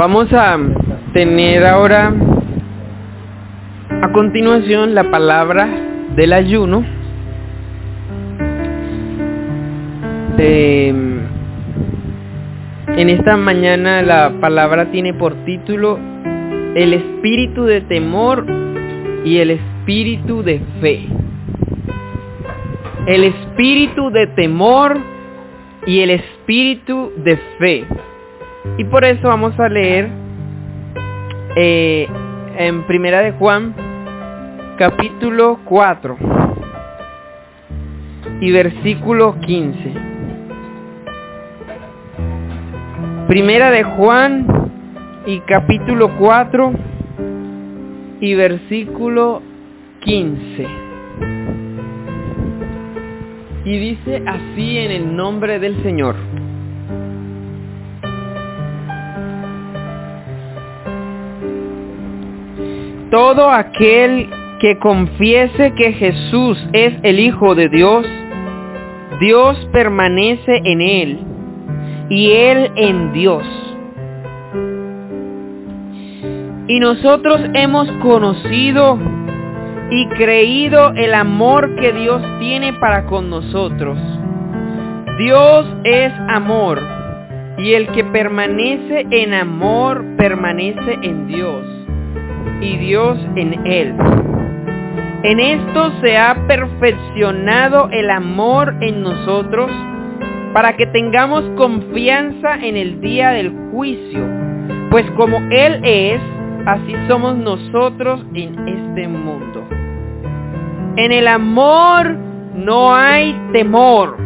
Vamos a tener ahora a continuación la palabra del ayuno. En esta mañana la palabra tiene por título el espíritu de temor y el espíritu de fe. El espíritu de temor y el espíritu de fe. Y por eso vamos a leer eh, en Primera de Juan, capítulo 4 y versículo 15. Primera de Juan y capítulo 4 y versículo 15. Y dice así en el nombre del Señor. Todo aquel que confiese que Jesús es el Hijo de Dios, Dios permanece en él y él en Dios. Y nosotros hemos conocido y creído el amor que Dios tiene para con nosotros. Dios es amor y el que permanece en amor permanece en Dios y Dios en él. En esto se ha perfeccionado el amor en nosotros para que tengamos confianza en el día del juicio, pues como Él es, así somos nosotros en este mundo. En el amor no hay temor,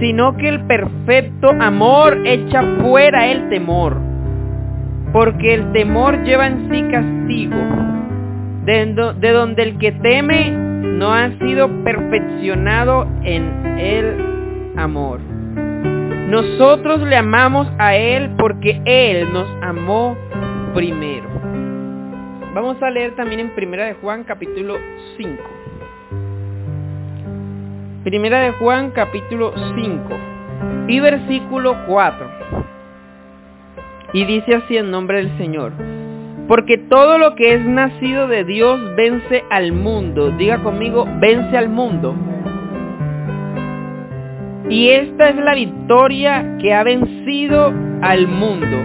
sino que el perfecto amor echa fuera el temor, porque el temor lleva en sí castigo, de, donde el que teme no ha sido perfeccionado en el amor. Nosotros le amamos a Él porque Él nos amó primero. Vamos a leer también en Primera de Juan capítulo 5. Primera de Juan capítulo 5 y versículo 4. Y dice así en nombre del Señor. Porque todo lo que es nacido de Dios vence al mundo. Diga conmigo, vence al mundo. Y esta es la victoria que ha vencido al mundo,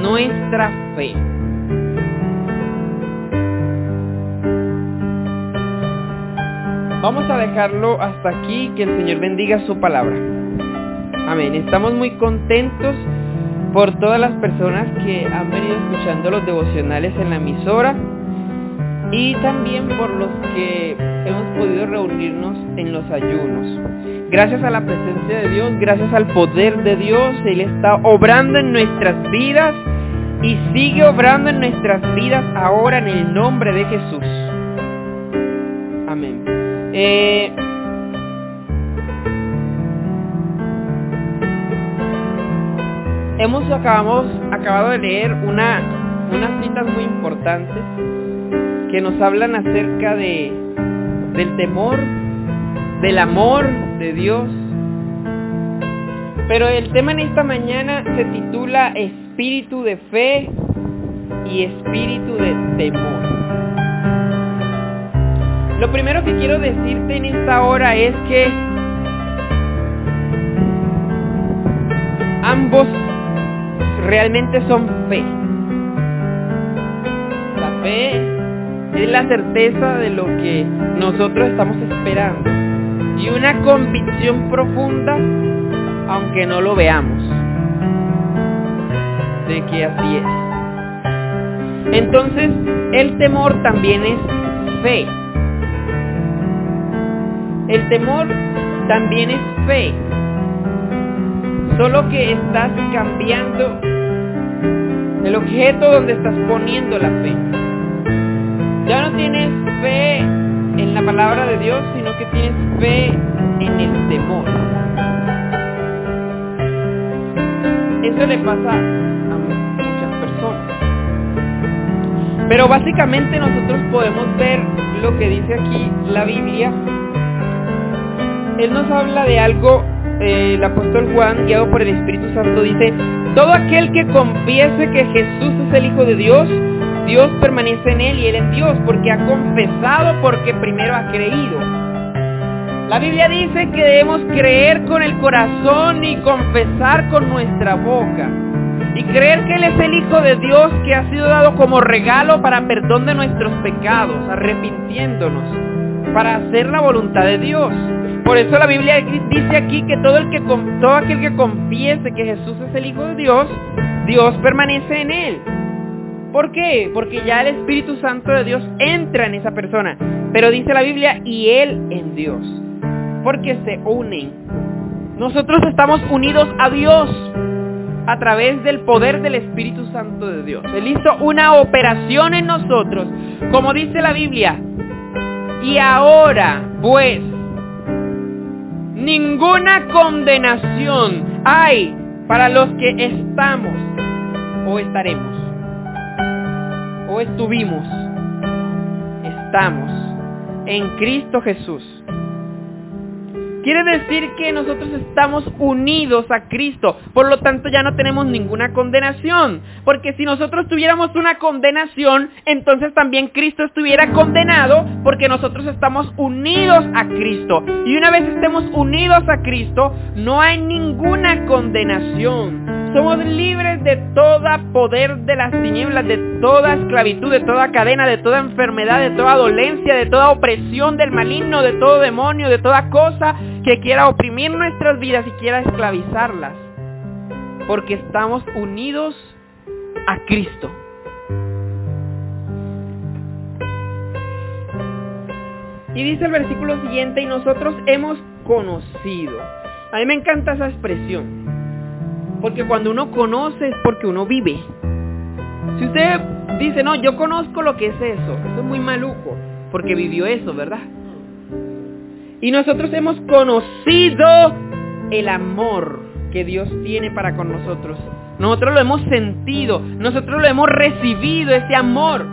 nuestra fe. Vamos a dejarlo hasta aquí, que el Señor bendiga su palabra. Amén. Estamos muy contentos por todas las personas que han venido escuchando los devocionales en la emisora y también por los que hemos podido reunirnos en los ayunos. Gracias a la presencia de Dios, gracias al poder de Dios, Él está obrando en nuestras vidas y sigue obrando en nuestras vidas ahora en el nombre de Jesús. Amén. Eh, hemos acabamos, acabado de leer una, unas citas muy importantes que nos hablan acerca de, del temor, del amor de Dios. Pero el tema en esta mañana se titula Espíritu de Fe y Espíritu de Temor. Lo primero que quiero decirte en esta hora es que ambos realmente son fe. La fe es la certeza de lo que nosotros estamos esperando y una convicción profunda aunque no lo veamos de que así es. Entonces, el temor también es fe. El temor también es fe. Solo que estás cambiando el objeto donde estás poniendo la fe. Ya no tienes fe en la palabra de Dios, sino que tienes fe en el temor. Eso le pasa a muchas personas. Pero básicamente nosotros podemos ver lo que dice aquí la Biblia. Él nos habla de algo, eh, el apóstol Juan, guiado por el Espíritu Santo, dice, Todo aquel que confiese que Jesús es el Hijo de Dios, Dios permanece en él y él en Dios, porque ha confesado porque primero ha creído. La Biblia dice que debemos creer con el corazón y confesar con nuestra boca. Y creer que Él es el Hijo de Dios que ha sido dado como regalo para perdón de nuestros pecados, arrepintiéndonos, para hacer la voluntad de Dios. Por eso la Biblia dice aquí que todo, el que, todo aquel que confiese que Jesús es el Hijo de Dios, Dios permanece en él. ¿Por qué? Porque ya el Espíritu Santo de Dios entra en esa persona. Pero dice la Biblia, y Él en Dios. Porque se unen. Nosotros estamos unidos a Dios a través del poder del Espíritu Santo de Dios. Él hizo una operación en nosotros, como dice la Biblia. Y ahora, pues, Ninguna condenación hay para los que estamos o estaremos o estuvimos, estamos en Cristo Jesús. Quiere decir que nosotros estamos unidos a Cristo, por lo tanto ya no tenemos ninguna condenación, porque si nosotros tuviéramos una condenación, entonces también Cristo estuviera condenado, porque nosotros estamos unidos a Cristo. Y una vez estemos unidos a Cristo, no hay ninguna condenación. Somos libres de toda poder de las tinieblas, de toda esclavitud, de toda cadena, de toda enfermedad, de toda dolencia, de toda opresión del maligno, de todo demonio, de toda cosa que quiera oprimir nuestras vidas y quiera esclavizarlas. Porque estamos unidos a Cristo. Y dice el versículo siguiente, y nosotros hemos conocido. A mí me encanta esa expresión. Porque cuando uno conoce es porque uno vive. Si usted dice, no, yo conozco lo que es eso, eso es muy maluco, porque vivió eso, ¿verdad? Y nosotros hemos conocido el amor que Dios tiene para con nosotros. Nosotros lo hemos sentido, nosotros lo hemos recibido, ese amor.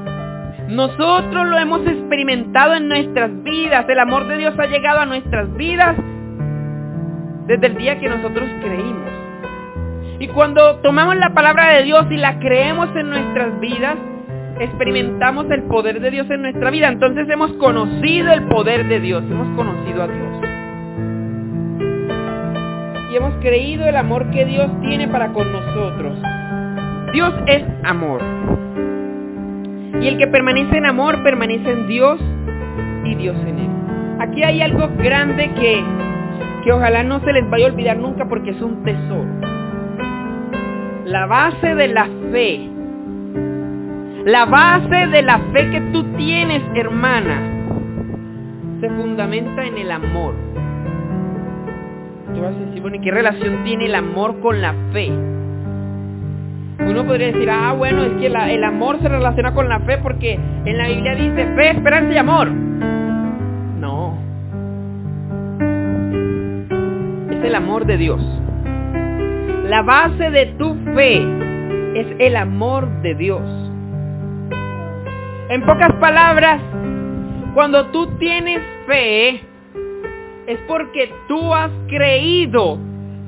Nosotros lo hemos experimentado en nuestras vidas. El amor de Dios ha llegado a nuestras vidas desde el día que nosotros creímos. Y cuando tomamos la palabra de Dios y la creemos en nuestras vidas, experimentamos el poder de Dios en nuestra vida. Entonces hemos conocido el poder de Dios, hemos conocido a Dios. Y hemos creído el amor que Dios tiene para con nosotros. Dios es amor. Y el que permanece en amor permanece en Dios y Dios en él. Aquí hay algo grande que, que ojalá no se les vaya a olvidar nunca porque es un tesoro. La base de la fe la base de la fe que tú tienes, hermana, se fundamenta en el amor. Tú vas a decir, bueno, ¿y qué relación tiene el amor con la fe? Uno podría decir, ah, bueno, es que el amor se relaciona con la fe porque en la Biblia dice fe, esperanza y amor. No. Es el amor de Dios. La base de tu fe es el amor de Dios. En pocas palabras, cuando tú tienes fe, es porque tú has creído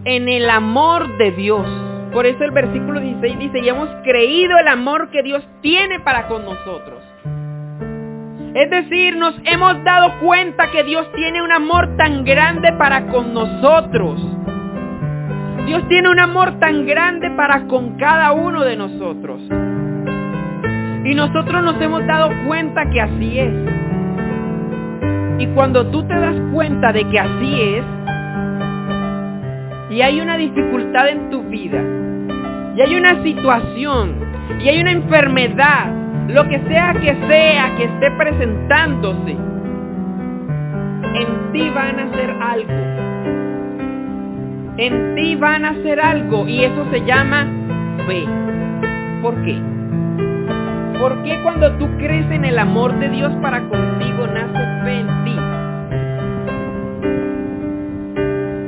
en el amor de Dios. Por eso el versículo 16 dice, y hemos creído el amor que Dios tiene para con nosotros. Es decir, nos hemos dado cuenta que Dios tiene un amor tan grande para con nosotros. Dios tiene un amor tan grande para con cada uno de nosotros. Y nosotros nos hemos dado cuenta que así es. Y cuando tú te das cuenta de que así es, y hay una dificultad en tu vida, y hay una situación, y hay una enfermedad, lo que sea que sea que esté presentándose, en ti van a hacer algo. En ti van a hacer algo y eso se llama fe. ¿Por qué? ¿Por qué cuando tú crees en el amor de Dios para contigo nace fe en ti?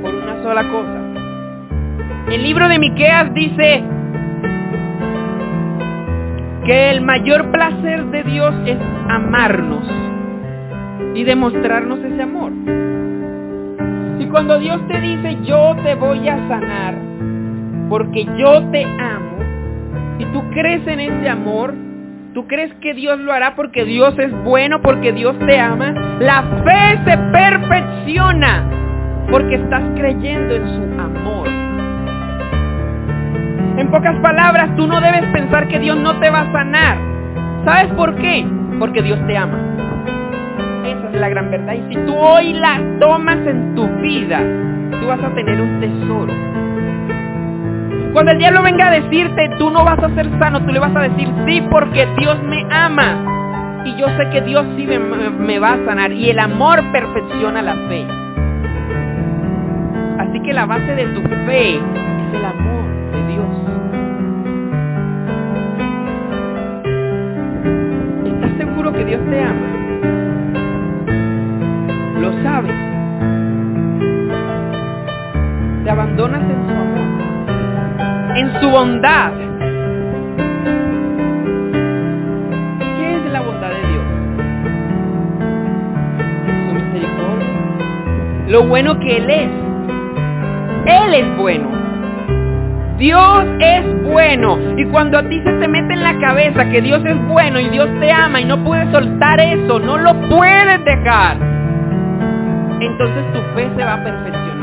Por una sola cosa. El libro de Miqueas dice que el mayor placer de Dios es amarnos y demostrarnos ese amor. Cuando Dios te dice, yo te voy a sanar, porque yo te amo, y tú crees en ese amor, tú crees que Dios lo hará porque Dios es bueno, porque Dios te ama, la fe se perfecciona porque estás creyendo en su amor. En pocas palabras, tú no debes pensar que Dios no te va a sanar. ¿Sabes por qué? Porque Dios te ama. La gran verdad. Y si tú hoy la tomas en tu vida, tú vas a tener un tesoro. Cuando el diablo venga a decirte, tú no vas a ser sano, tú le vas a decir, sí, porque Dios me ama. Y yo sé que Dios sí me, me va a sanar. Y el amor perfecciona la fe. Así que la base de tu fe es el amor de Dios. ¿Estás seguro que Dios te ama? Abandonas en su amor, en su bondad. ¿Qué es la bondad de Dios? Su misericordia. Lo bueno que Él es. Él es bueno. Dios es bueno. Y cuando a ti se te mete en la cabeza que Dios es bueno y Dios te ama y no puedes soltar eso, no lo puedes dejar, entonces tu fe se va a perfeccionar.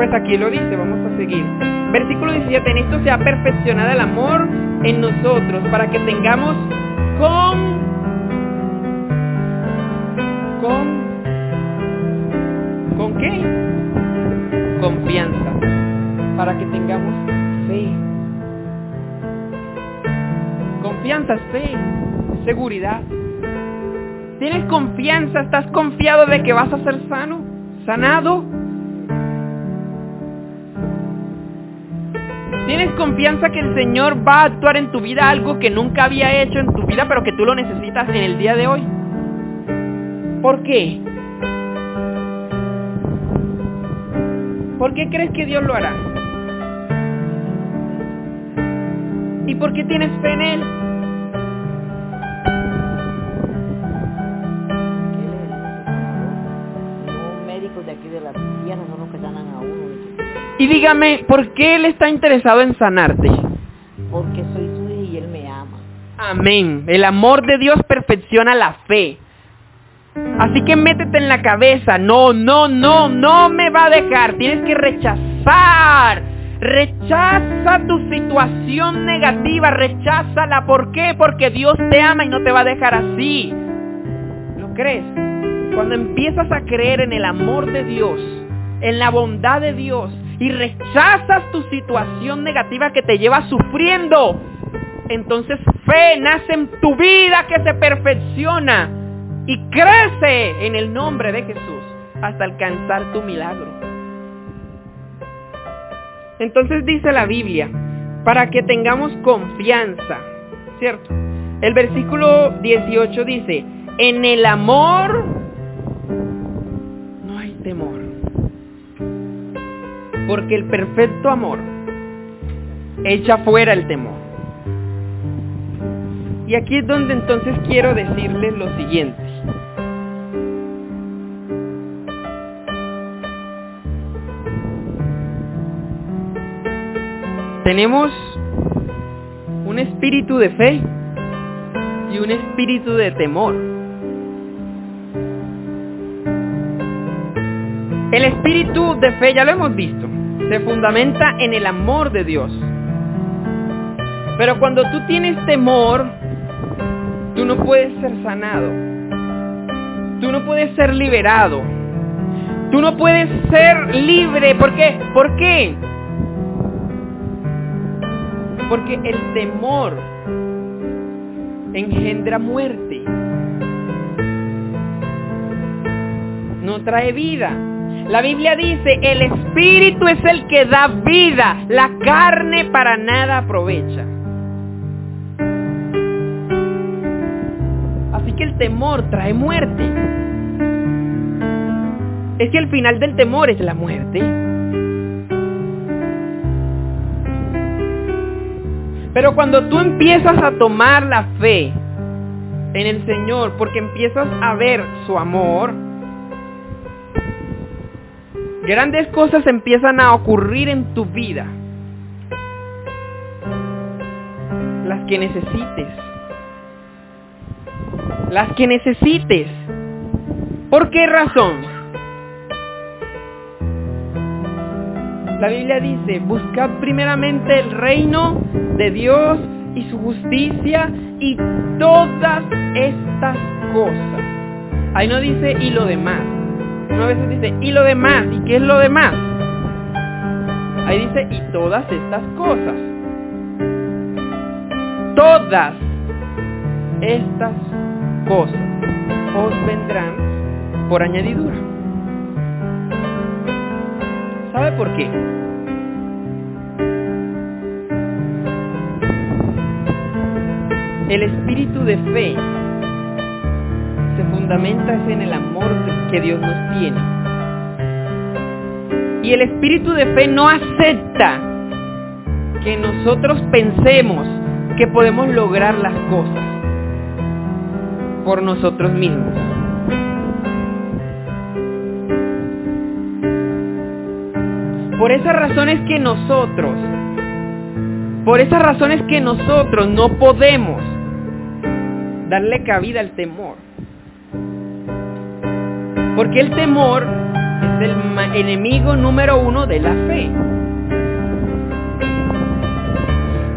Pues aquí lo dice, vamos a seguir. Versículo 17, en esto se ha perfeccionado el amor en nosotros para que tengamos con, con, ¿con qué? Confianza, para que tengamos fe. Confianza es fe, seguridad. ¿Tienes confianza? ¿Estás confiado de que vas a ser sano? ¿Sanado? Confianza que el Señor va a actuar en tu vida algo que nunca había hecho en tu vida, pero que tú lo necesitas en el día de hoy? ¿Por qué? ¿Por qué crees que Dios lo hará? ¿Y por qué tienes fe en Él? Dígame, ¿por qué Él está interesado en sanarte? Porque soy su hija y Él me ama. Amén. El amor de Dios perfecciona la fe. Así que métete en la cabeza, no, no, no, no me va a dejar. Tienes que rechazar. Rechaza tu situación negativa, recházala. ¿Por qué? Porque Dios te ama y no te va a dejar así. ¿Lo crees? Cuando empiezas a creer en el amor de Dios, en la bondad de Dios y rechazas tu situación negativa que te lleva sufriendo, entonces fe nace en tu vida que se perfecciona y crece en el nombre de Jesús hasta alcanzar tu milagro. Entonces dice la Biblia, para que tengamos confianza, ¿cierto? El versículo 18 dice, en el amor no hay temor, porque el perfecto amor echa fuera el temor. Y aquí es donde entonces quiero decirles lo siguiente. Tenemos un espíritu de fe y un espíritu de temor. El espíritu de fe, ya lo hemos visto, se fundamenta en el amor de Dios. Pero cuando tú tienes temor, tú no puedes ser sanado. Tú no puedes ser liberado. Tú no puedes ser libre. ¿Por qué? ¿Por qué? Porque el temor engendra muerte. No trae vida. La Biblia dice, el espíritu es el que da vida, la carne para nada aprovecha. Así que el temor trae muerte. Es que el final del temor es la muerte. Pero cuando tú empiezas a tomar la fe en el Señor, porque empiezas a ver su amor, Grandes cosas empiezan a ocurrir en tu vida. Las que necesites. Las que necesites. ¿Por qué razón? La Biblia dice, buscad primeramente el reino de Dios y su justicia y todas estas cosas. Ahí no dice y lo demás. Una vez dice y lo demás. ¿Y qué es lo demás? Ahí dice y todas estas cosas. Todas estas cosas os vendrán por añadidura. ¿Sabe por qué? El espíritu de fe se fundamenta en el amor que Dios nos tiene. Y el espíritu de fe no acepta que nosotros pensemos que podemos lograr las cosas por nosotros mismos. Por esas razones que nosotros, por esas razones que nosotros no podemos darle cabida al temor. Porque el temor es el enemigo número uno de la fe.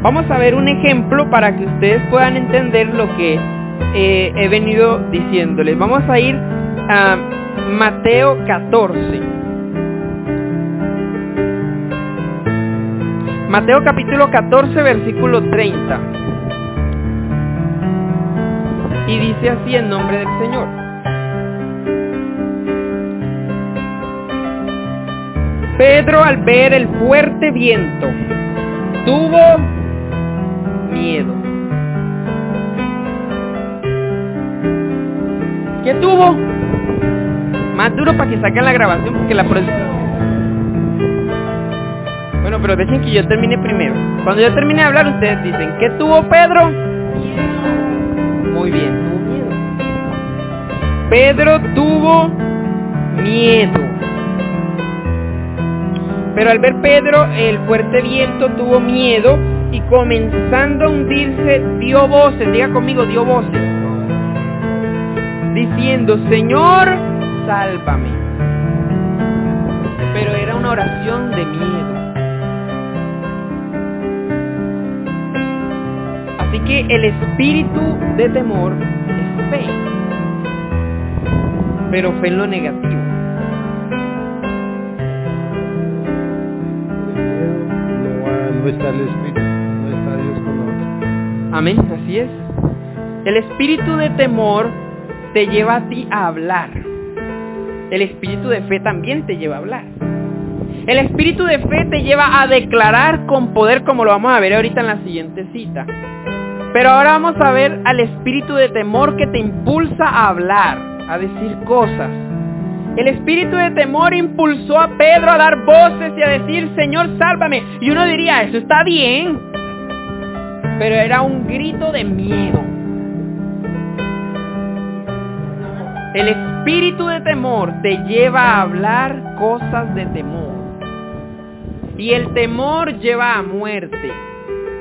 Vamos a ver un ejemplo para que ustedes puedan entender lo que eh, he venido diciéndoles. Vamos a ir a Mateo 14. Mateo capítulo 14, versículo 30. Y dice así en nombre del Señor. Pedro al ver el fuerte viento tuvo miedo. ¿Qué tuvo? Más duro para que saquen la grabación porque la Bueno, pero dejen que yo termine primero. Cuando yo termine de hablar, ustedes dicen, ¿qué tuvo Pedro? Muy bien. Pedro tuvo miedo. Pero al ver Pedro el fuerte viento tuvo miedo y comenzando a hundirse dio voces, diga conmigo, dio voces, diciendo, Señor, sálvame. Pero era una oración de miedo. Así que el espíritu de temor es fe, pero fe en lo negativo. Amén, así es. El espíritu de temor te lleva a ti a hablar. El espíritu de fe también te lleva a hablar. El espíritu de fe te lleva a declarar con poder como lo vamos a ver ahorita en la siguiente cita. Pero ahora vamos a ver al espíritu de temor que te impulsa a hablar, a decir cosas. El espíritu de temor impulsó a Pedro a dar voces y a decir, Señor, sálvame. Y uno diría, eso está bien. Pero era un grito de miedo. El espíritu de temor te lleva a hablar cosas de temor. Y el temor lleva a muerte.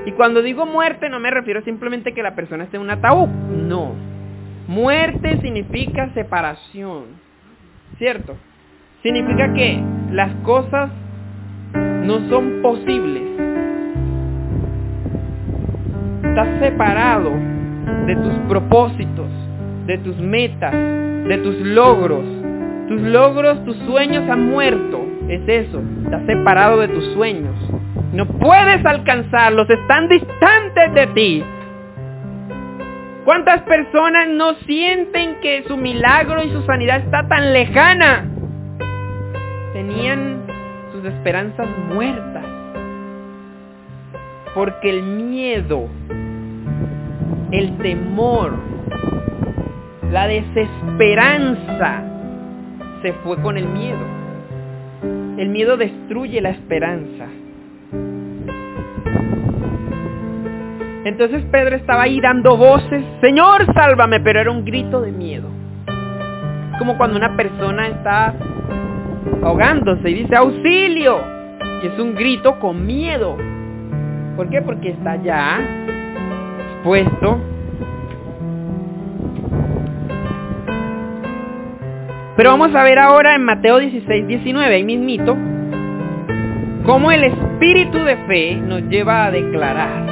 Y cuando digo muerte no me refiero simplemente que la persona esté en un ataúd. No. Muerte significa separación. ¿Cierto? Significa que las cosas no son posibles. Estás separado de tus propósitos, de tus metas, de tus logros. Tus logros, tus sueños han muerto. Es eso. Estás separado de tus sueños. No puedes alcanzarlos, están distantes de ti. ¿Cuántas personas no sienten que su milagro y su sanidad está tan lejana? Tenían sus esperanzas muertas. Porque el miedo, el temor, la desesperanza se fue con el miedo. El miedo destruye la esperanza. Entonces Pedro estaba ahí dando voces, Señor, sálvame, pero era un grito de miedo. Como cuando una persona está ahogándose y dice auxilio. Y es un grito con miedo. ¿Por qué? Porque está ya expuesto. Pero vamos a ver ahora en Mateo 16, 19, ahí mismito, cómo el espíritu de fe nos lleva a declarar.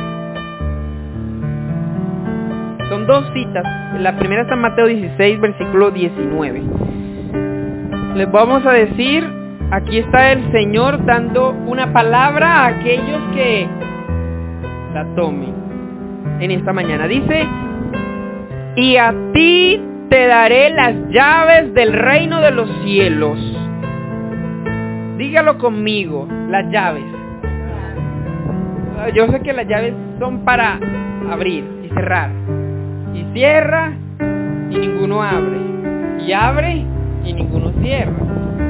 Son dos citas. La primera está en Mateo 16, versículo 19. Les vamos a decir, aquí está el Señor dando una palabra a aquellos que la tomen en esta mañana. Dice, y a ti te daré las llaves del reino de los cielos. Dígalo conmigo, las llaves. Yo sé que las llaves son para abrir y cerrar. Y cierra y ninguno abre. Y abre y ninguno cierra.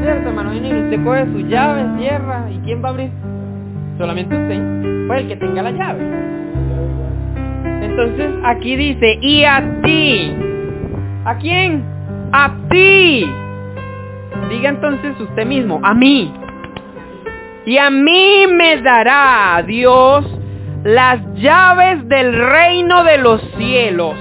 ¿Cierto, hermano? Y usted coge su llave, cierra. ¿Y quién va a abrir? Solamente usted. Pues el que tenga la llave. Entonces aquí dice, y a ti. ¿A quién? A ti. Diga entonces usted mismo, a mí. Y a mí me dará Dios las llaves del reino de los cielos.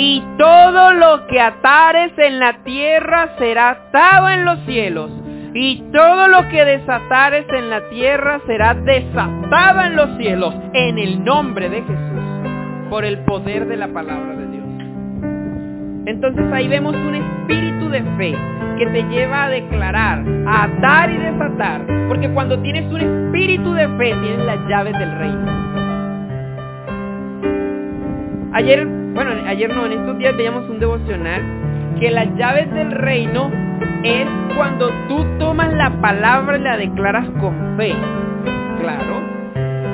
Y todo lo que atares en la tierra será atado en los cielos. Y todo lo que desatares en la tierra será desatado en los cielos. En el nombre de Jesús. Por el poder de la palabra de Dios. Entonces ahí vemos un espíritu de fe que te lleva a declarar, a atar y desatar. Porque cuando tienes un espíritu de fe, tienes las llaves del reino. Ayer, bueno, ayer no, en estos días veíamos un devocional que las llaves del reino es cuando tú tomas la palabra y la declaras con fe. Claro,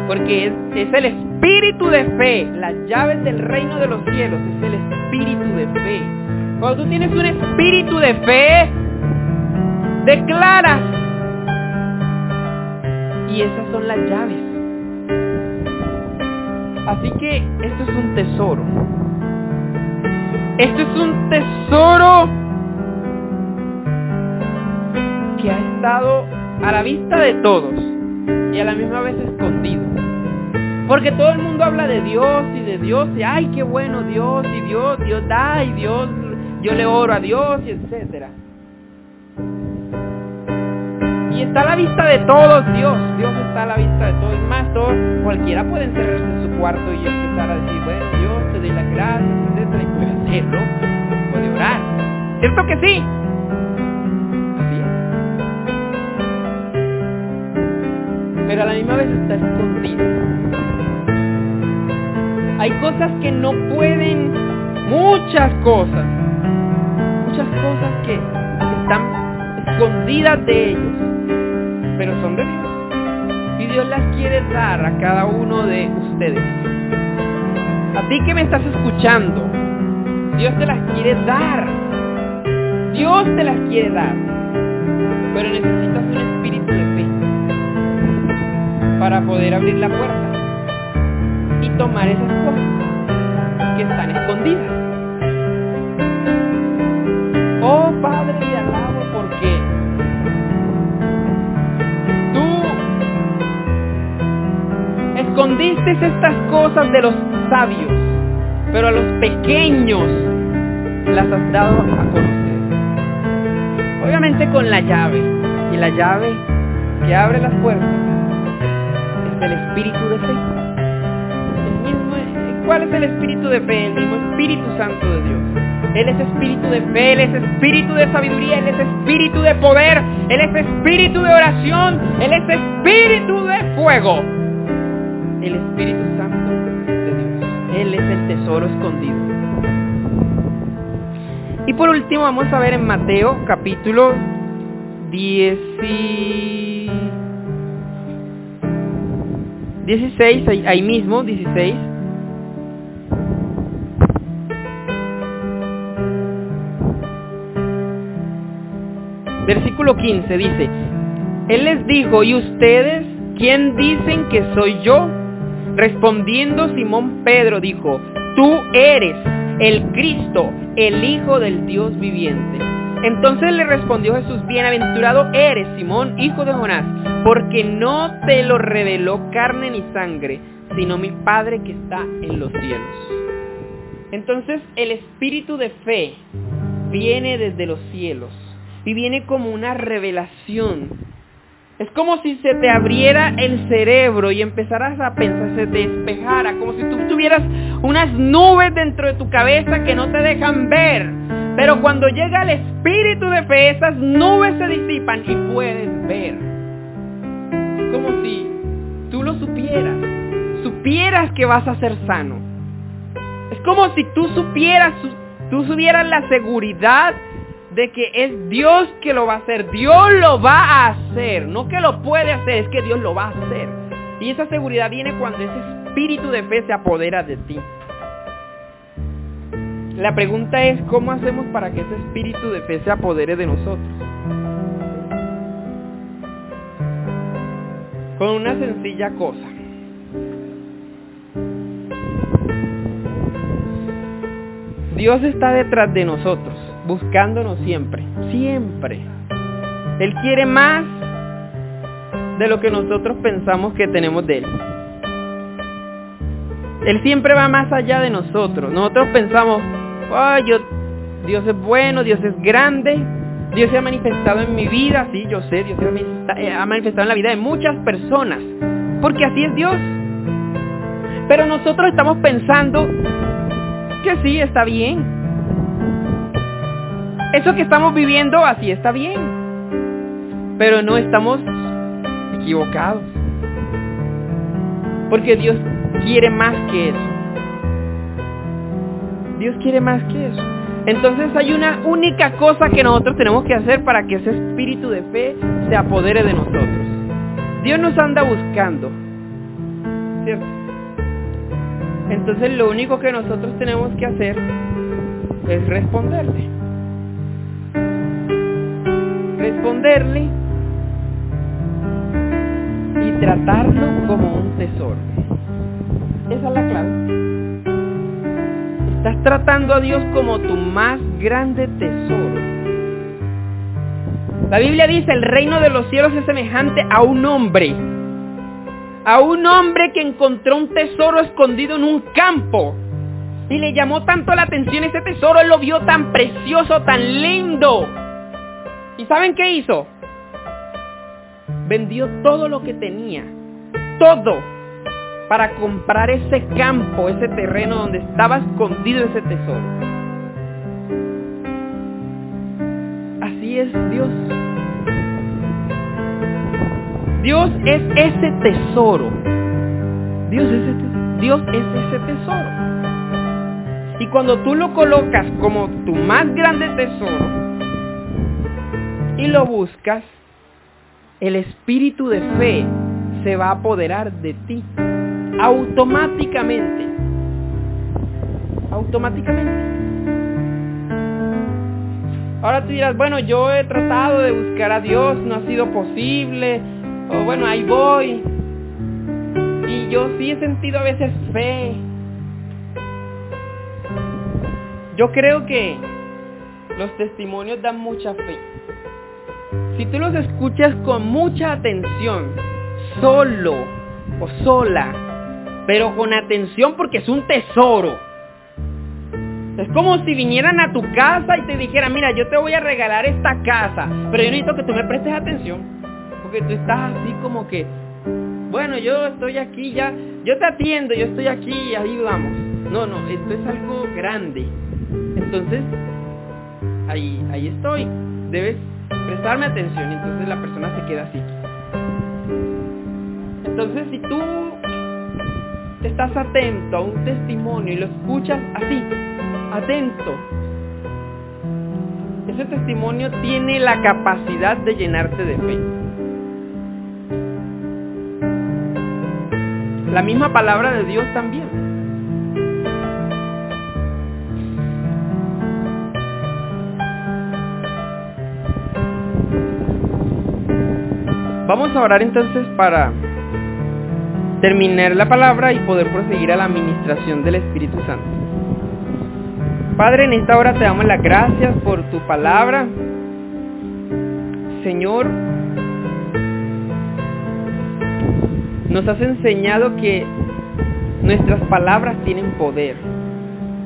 porque es, es el espíritu de fe, las llaves del reino de los cielos, es el espíritu de fe. Cuando tú tienes un espíritu de fe, declaras. Y esas son las llaves. Así que esto es un tesoro. Esto es un tesoro que ha estado a la vista de todos y a la misma vez escondido. Porque todo el mundo habla de Dios y de Dios y ay, qué bueno Dios y Dios, Dios da y Dios, yo le oro a Dios y etcétera. Y está a la vista de todos Dios, Dios está a la vista de todos. Cualquiera puede encerrarse en su cuarto y empezar a decir, bueno, Dios te doy las gracias, etcétera, y puede hacerlo, puede orar. ¿Cierto que sí? Pero a la misma vez está escondido. Hay cosas que no pueden, muchas cosas, muchas cosas que están escondidas de ellos, pero son de Dios. Y Dios las quiere dar a cada uno de ustedes. A ti que me estás escuchando, Dios te las quiere dar. Dios te las quiere dar. Pero necesitas un espíritu de fe para poder abrir la puerta y tomar esas cosas que están escondidas. Escondiste estas cosas de los sabios, pero a los pequeños las has dado a conocer. Obviamente con la llave, y la llave que abre las puertas es el espíritu de fe. ¿Cuál es el espíritu de fe? El mismo Espíritu Santo de Dios. Él es espíritu de fe, Él es espíritu de sabiduría, Él es espíritu de poder, Él es espíritu de oración, Él es espíritu de fuego. El Espíritu Santo de Dios. Él es el tesoro escondido. Y por último vamos a ver en Mateo capítulo 10 y... 16, ahí, ahí mismo, 16. Versículo 15 dice, Él les dijo, ¿y ustedes quién dicen que soy yo? Respondiendo Simón Pedro dijo, tú eres el Cristo, el Hijo del Dios viviente. Entonces le respondió Jesús, bienaventurado eres, Simón, hijo de Jonás, porque no te lo reveló carne ni sangre, sino mi Padre que está en los cielos. Entonces el espíritu de fe viene desde los cielos y viene como una revelación. Es como si se te abriera el cerebro y empezaras a pensar, se despejara, como si tú tuvieras unas nubes dentro de tu cabeza que no te dejan ver. Pero cuando llega el espíritu de fe, esas nubes se disipan y puedes ver. Es como si tú lo supieras, supieras que vas a ser sano. Es como si tú supieras, tú supieras la seguridad de que es Dios que lo va a hacer. Dios lo va a hacer. No que lo puede hacer, es que Dios lo va a hacer. Y esa seguridad viene cuando ese espíritu de fe se apodera de ti. La pregunta es, ¿cómo hacemos para que ese espíritu de fe se apodere de nosotros? Con una sencilla cosa. Dios está detrás de nosotros, buscándonos siempre, siempre. Él quiere más de lo que nosotros pensamos que tenemos de Él. Él siempre va más allá de nosotros. Nosotros pensamos, oh, yo, Dios es bueno, Dios es grande, Dios se ha manifestado en mi vida, sí, yo sé, Dios se ha manifestado en la vida de muchas personas, porque así es Dios. Pero nosotros estamos pensando que sí, está bien. Eso que estamos viviendo así está bien. Pero no estamos equivocados. Porque Dios quiere más que eso. Dios quiere más que eso. Entonces hay una única cosa que nosotros tenemos que hacer para que ese espíritu de fe se apodere de nosotros. Dios nos anda buscando. ¿Cierto? Entonces lo único que nosotros tenemos que hacer es responderle. Y tratarlo como un tesoro. Esa es la clave. Estás tratando a Dios como tu más grande tesoro. La Biblia dice, el reino de los cielos es semejante a un hombre a un hombre que encontró un tesoro escondido en un campo. Y le llamó tanto la atención ese tesoro, él lo vio tan precioso, tan lindo. ¿Y saben qué hizo? Vendió todo lo que tenía, todo, para comprar ese campo, ese terreno donde estaba escondido ese tesoro. Así es Dios. Dios es ese tesoro. Dios es ese, tesoro. Y cuando tú lo colocas como tu más grande tesoro y lo buscas, el espíritu de fe se va a apoderar de ti. Automáticamente. Automáticamente. Ahora tú dirás, bueno, yo he tratado de buscar a Dios, no ha sido posible, o bueno, ahí voy. Y yo sí he sentido a veces fe. Yo creo que los testimonios dan mucha fe. Si tú los escuchas con mucha atención, solo o sola, pero con atención porque es un tesoro. Es como si vinieran a tu casa y te dijeran, mira, yo te voy a regalar esta casa, pero yo necesito que tú me prestes atención que tú estás así como que, bueno, yo estoy aquí ya, yo te atiendo, yo estoy aquí y ahí vamos. No, no, esto es algo grande. Entonces, ahí, ahí estoy. Debes prestarme atención. Entonces la persona se queda así. Entonces, si tú estás atento a un testimonio y lo escuchas así, atento, ese testimonio tiene la capacidad de llenarte de fe. La misma palabra de Dios también. Vamos a orar entonces para terminar la palabra y poder proseguir a la administración del Espíritu Santo. Padre, en esta hora te damos las gracias por tu palabra. Señor nos has enseñado que nuestras palabras tienen poder,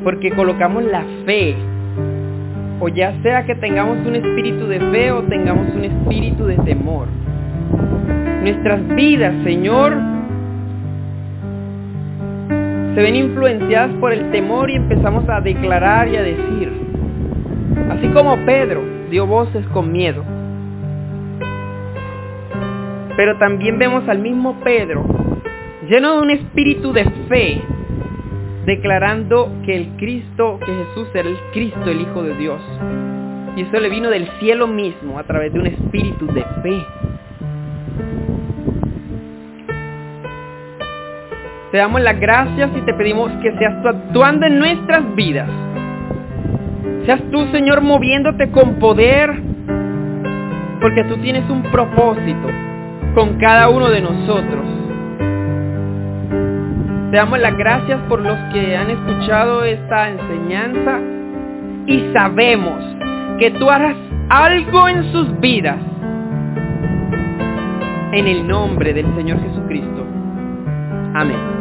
porque colocamos la fe, o ya sea que tengamos un espíritu de fe o tengamos un espíritu de temor. Nuestras vidas, Señor, se ven influenciadas por el temor y empezamos a declarar y a decir, así como Pedro dio voces con miedo. Pero también vemos al mismo Pedro, lleno de un espíritu de fe, declarando que el Cristo, que Jesús era el Cristo, el Hijo de Dios. Y eso le vino del cielo mismo a través de un espíritu de fe. Te damos las gracias y te pedimos que seas tú actuando en nuestras vidas. Seas tú, Señor, moviéndote con poder, porque tú tienes un propósito con cada uno de nosotros. Te damos las gracias por los que han escuchado esta enseñanza y sabemos que tú harás algo en sus vidas. En el nombre del Señor Jesucristo. Amén.